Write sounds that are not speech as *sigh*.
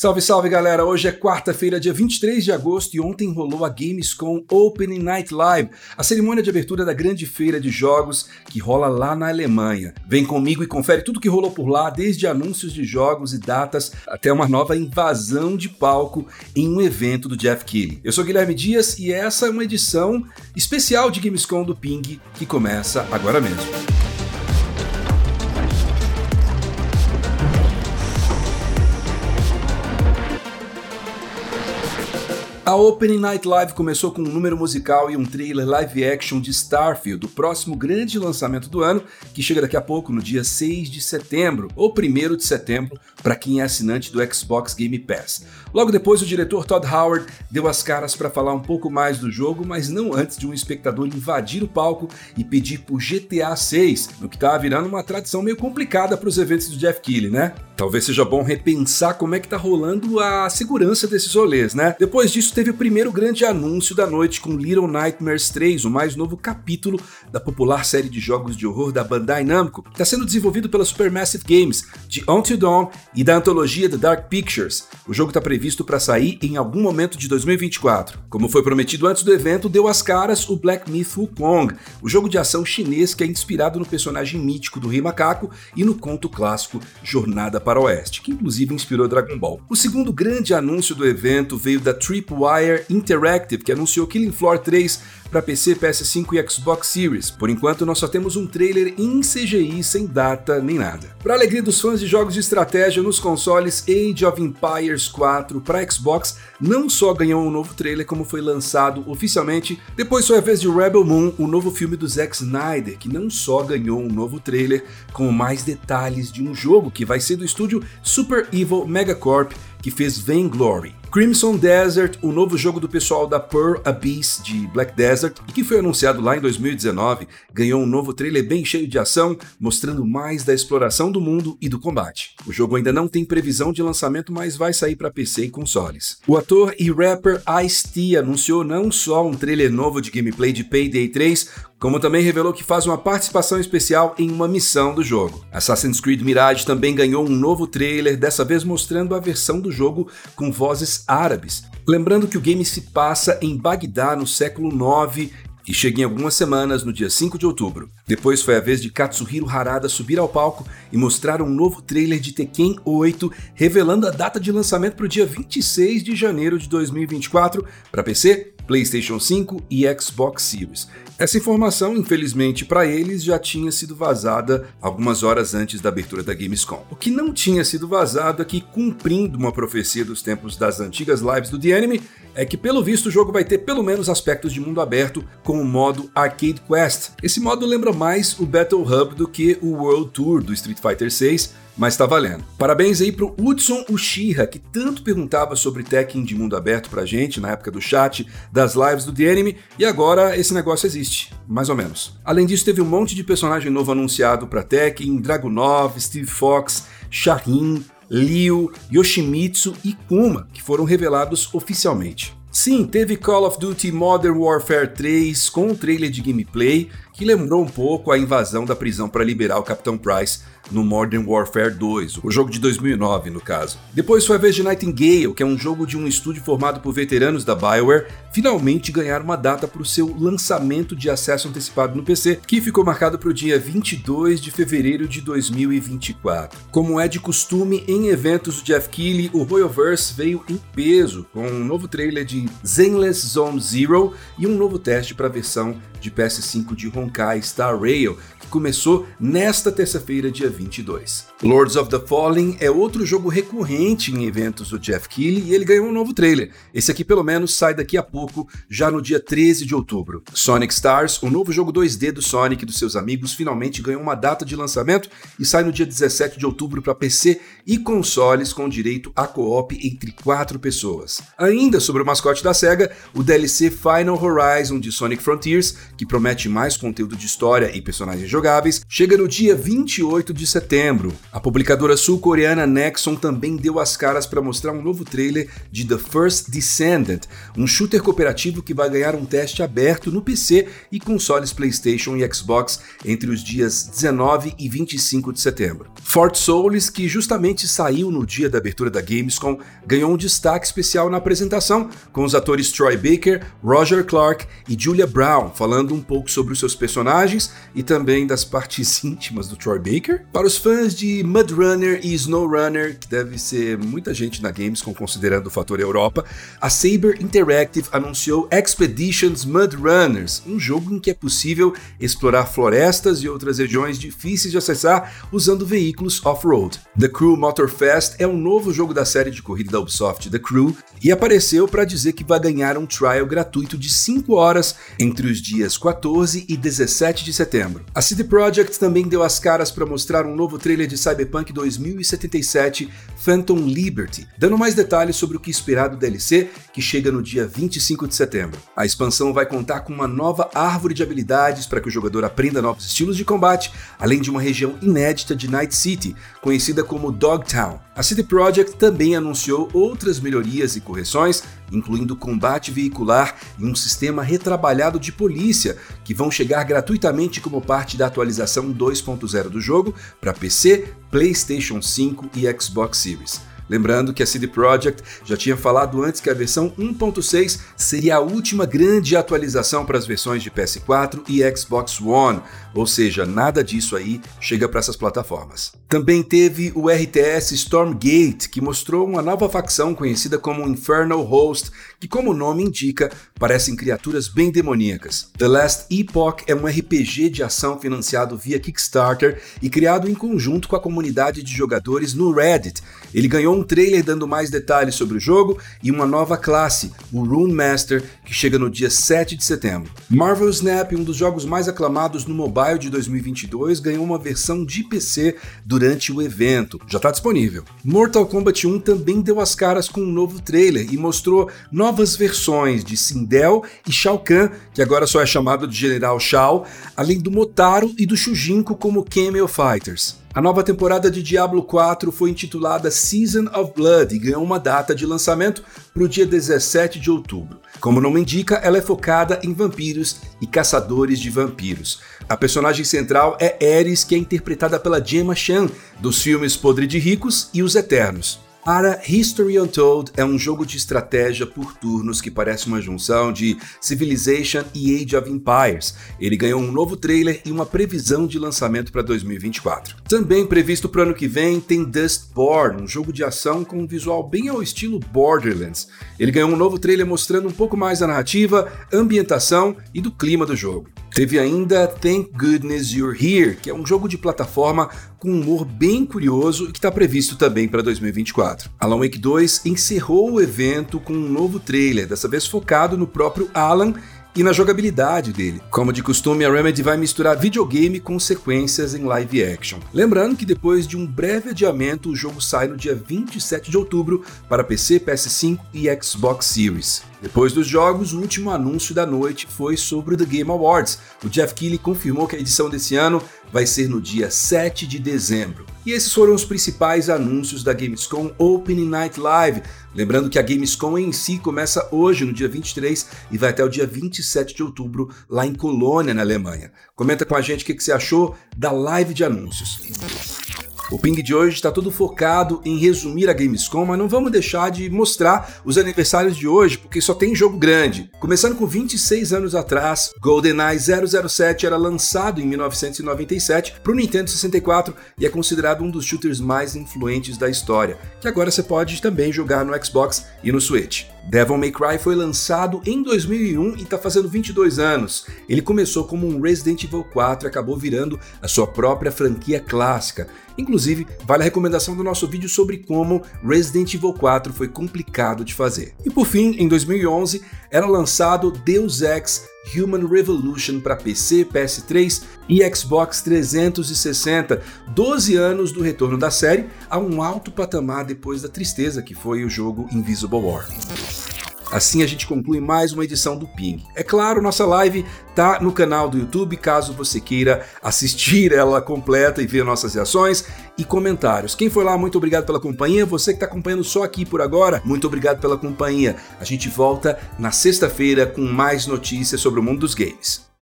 Salve, salve galera! Hoje é quarta-feira, dia 23 de agosto e ontem rolou a Gamescom Opening Night Live, a cerimônia de abertura da grande feira de jogos que rola lá na Alemanha. Vem comigo e confere tudo que rolou por lá, desde anúncios de jogos e datas até uma nova invasão de palco em um evento do Jeff Keighley. Eu sou Guilherme Dias e essa é uma edição especial de Gamescom do Ping que começa agora mesmo. A Opening Night Live começou com um número musical e um trailer live action de Starfield, o próximo grande lançamento do ano, que chega daqui a pouco, no dia 6 de setembro, ou 1 de setembro, para quem é assinante do Xbox Game Pass. Logo depois, o diretor Todd Howard deu as caras para falar um pouco mais do jogo, mas não antes de um espectador invadir o palco e pedir por GTA 6, no que estava virando uma tradição meio complicada para os eventos do Jeff Keighley, né? Talvez seja bom repensar como é que tá rolando a segurança desses rolês, né? Depois disso, teve o primeiro grande anúncio da noite com Little Nightmares 3, o mais novo capítulo da popular série de jogos de horror da Bandai Namco, que está sendo desenvolvido pela Supermassive Games, de Until Dawn e da antologia The Dark Pictures. O jogo está previsto para sair em algum momento de 2024. Como foi prometido antes do evento, deu as caras o Black Myth Wukong, o jogo de ação chinês que é inspirado no personagem mítico do Rei Macaco e no conto clássico Jornada para o Oeste, que inclusive inspirou Dragon Ball. O segundo grande anúncio do evento veio da Tripwire Interactive, que anunciou Killing Floor 3 para PC, PS5 e Xbox Series. Por enquanto, nós só temos um trailer em CGI sem data nem nada. Para alegria dos fãs de jogos de estratégia nos consoles, Age of Empires 4 para Xbox não só ganhou um novo trailer, como foi lançado oficialmente. Depois foi a vez de Rebel Moon, o novo filme do Zack Snyder, que não só ganhou um novo trailer, com mais detalhes de um jogo que vai ser do estúdio Super Evil Megacorp, que fez Vainglory. Crimson Desert, o novo jogo do pessoal da Pearl Abyss de Black Desert e que foi anunciado lá em 2019, ganhou um novo trailer bem cheio de ação, mostrando mais da exploração do mundo e do combate. O jogo ainda não tem previsão de lançamento, mas vai sair para PC e consoles. O ator e rapper Ice-T anunciou não só um trailer novo de gameplay de Payday 3, como também revelou que faz uma participação especial em uma missão do jogo. Assassin's Creed Mirage também ganhou um novo trailer, dessa vez mostrando a versão do jogo com vozes árabes. Lembrando que o game se passa em Bagdá no século 9 e chega em algumas semanas, no dia 5 de outubro. Depois foi a vez de Katsuhiro Harada subir ao palco e mostrar um novo trailer de Tekken 8, revelando a data de lançamento para o dia 26 de janeiro de 2024 para PC, PlayStation 5 e Xbox Series. Essa informação, infelizmente para eles, já tinha sido vazada algumas horas antes da abertura da Gamescom. O que não tinha sido vazado é que, cumprindo uma profecia dos tempos das antigas lives do The Enemy, é que pelo visto o jogo vai ter pelo menos aspectos de mundo aberto com o modo Arcade Quest. Esse modo lembra mais o Battle Hub do que o World Tour do Street Fighter 6, mas tá valendo. Parabéns aí pro Hudson Uchiha, que tanto perguntava sobre Tekken de mundo aberto pra gente na época do chat, das lives do The Enemy, e agora esse negócio existe, mais ou menos. Além disso, teve um monte de personagem novo anunciado pra Tekken, Dragunov, Steve Fox, Shahin, Liu, Yoshimitsu e Kuma, que foram revelados oficialmente. Sim, teve Call of Duty Modern Warfare 3 com um trailer de gameplay que lembrou um pouco a invasão da prisão para liberar o Capitão Price no Modern Warfare 2, o jogo de 2009 no caso. Depois foi a vez de Nightingale, que é um jogo de um estúdio formado por veteranos da BioWare, finalmente ganhar uma data para o seu lançamento de acesso antecipado no PC, que ficou marcado para o dia 22 de fevereiro de 2024. Como é de costume em eventos do Jeff Keighley, o Royalverse veio em peso, com um novo trailer de Zenless Zone Zero e um novo teste para a versão de PS5 de Honkai Star Rail, que começou nesta terça-feira, dia 22. Lords of the Fallen é outro jogo recorrente em eventos do Jeff Keighley e ele ganhou um novo trailer. Esse aqui pelo menos sai daqui a pouco, já no dia 13 de outubro. Sonic Stars, o novo jogo 2D do Sonic e dos seus amigos, finalmente ganhou uma data de lançamento e sai no dia 17 de outubro para PC e consoles com direito a co-op entre quatro pessoas. Ainda sobre o mascote da SEGA, o DLC Final Horizon de Sonic Frontiers, que promete mais conteúdo de história e personagens jogáveis, chega no dia 28 de setembro. A publicadora sul-coreana Nexon também deu as caras para mostrar um novo trailer de The First Descendant, um shooter cooperativo que vai ganhar um teste aberto no PC e consoles PlayStation e Xbox entre os dias 19 e 25 de setembro. Fort Souls, que justamente saiu no dia da abertura da Gamescom, ganhou um destaque especial na apresentação, com os atores Troy Baker, Roger Clark e Julia Brown falando um pouco sobre os seus personagens e também das partes *laughs* íntimas do Troy Baker. Para os fãs de Mud Runner e Snow Runner, que deve ser muita gente na Gamescom considerando o fator Europa, a Saber Interactive anunciou Expeditions Mud Runners, um jogo em que é possível explorar florestas e outras regiões difíceis de acessar usando veículos off-road. The Crew Motorfest é um novo jogo da série de corrida da Ubisoft The Crew e apareceu para dizer que vai ganhar um trial gratuito de 5 horas entre os dias 14 e 17 de setembro. A CD Projekt também deu as caras para mostrar um novo trailer de Cyberpunk 2077 Phantom Liberty, dando mais detalhes sobre o que esperar do DLC, que chega no dia 25 de setembro. A expansão vai contar com uma nova árvore de habilidades para que o jogador aprenda novos estilos de combate, além de uma região inédita de Night City, conhecida como Dogtown. A CD Projekt também anunciou outras melhorias e correções, incluindo combate veicular e um sistema retrabalhado de polícia, que vão chegar gratuitamente como parte da atualização 2.0 do jogo para PC, PlayStation 5 e Xbox Series. Lembrando que a CD Projekt já tinha falado antes que a versão 1.6 seria a última grande atualização para as versões de PS4 e Xbox One, ou seja, nada disso aí chega para essas plataformas. Também teve o RTS Stormgate, que mostrou uma nova facção conhecida como Infernal Host, que como o nome indica, parecem criaturas bem demoníacas. The Last Epoch é um RPG de ação financiado via Kickstarter e criado em conjunto com a comunidade de jogadores no Reddit. Ele ganhou um trailer dando mais detalhes sobre o jogo e uma nova classe, o Rune Master, que chega no dia 7 de setembro. Marvel Snap, um dos jogos mais aclamados no mobile de 2022, ganhou uma versão de PC durante o evento. Já está disponível. Mortal Kombat 1 também deu as caras com um novo trailer e mostrou novas versões de Sindel e Shao Kahn, que agora só é chamado de General Shao, além do Motaro e do Shujinko como Camel Fighters. A nova temporada de Diablo 4 foi intitulada Season of Blood e ganhou uma data de lançamento para o dia 17 de outubro. Como o nome indica, ela é focada em vampiros e caçadores de vampiros. A personagem central é Ares, que é interpretada pela Gemma Chan, dos filmes Podre de Ricos e Os Eternos. Para History Untold é um jogo de estratégia por turnos que parece uma junção de Civilization e Age of Empires. Ele ganhou um novo trailer e uma previsão de lançamento para 2024. Também previsto para o ano que vem tem Dustborn, um jogo de ação com um visual bem ao estilo Borderlands. Ele ganhou um novo trailer mostrando um pouco mais da narrativa, ambientação e do clima do jogo. Teve ainda Thank Goodness You're Here, que é um jogo de plataforma com um humor bem curioso e que está previsto também para 2024. Alan Wake 2 encerrou o evento com um novo trailer, dessa vez focado no próprio Alan e na jogabilidade dele. Como de costume, a Remedy vai misturar videogame com sequências em live action. Lembrando que depois de um breve adiamento, o jogo sai no dia 27 de outubro para PC, PS5 e Xbox Series. Depois dos jogos, o último anúncio da noite foi sobre o The Game Awards. O Jeff Keighley confirmou que a edição desse ano vai ser no dia 7 de dezembro. E esses foram os principais anúncios da Gamescom Opening Night Live. Lembrando que a Gamescom em si começa hoje, no dia 23, e vai até o dia 27 de outubro, lá em Colônia, na Alemanha. Comenta com a gente o que você achou da live de anúncios. O Ping de hoje está todo focado em resumir a Gamescom, mas não vamos deixar de mostrar os aniversários de hoje, porque só tem jogo grande. Começando com 26 anos atrás, GoldenEye 007 era lançado em 1997 para o Nintendo 64 e é considerado um dos shooters mais influentes da história, que agora você pode também jogar no Xbox e no Switch. Devil May Cry foi lançado em 2001 e está fazendo 22 anos. Ele começou como um Resident Evil 4 e acabou virando a sua própria franquia clássica. Inclusive, vale a recomendação do nosso vídeo sobre como Resident Evil 4 foi complicado de fazer. E por fim, em 2011, era lançado Deus Ex Human Revolution para PC, PS3 e Xbox 360, 12 anos do retorno da série a um alto patamar depois da tristeza que foi o jogo Invisible War. Assim a gente conclui mais uma edição do Ping. É claro, nossa live tá no canal do YouTube, caso você queira assistir ela completa e ver nossas reações e comentários. Quem foi lá, muito obrigado pela companhia. Você que está acompanhando só aqui por agora, muito obrigado pela companhia. A gente volta na sexta-feira com mais notícias sobre o mundo dos games.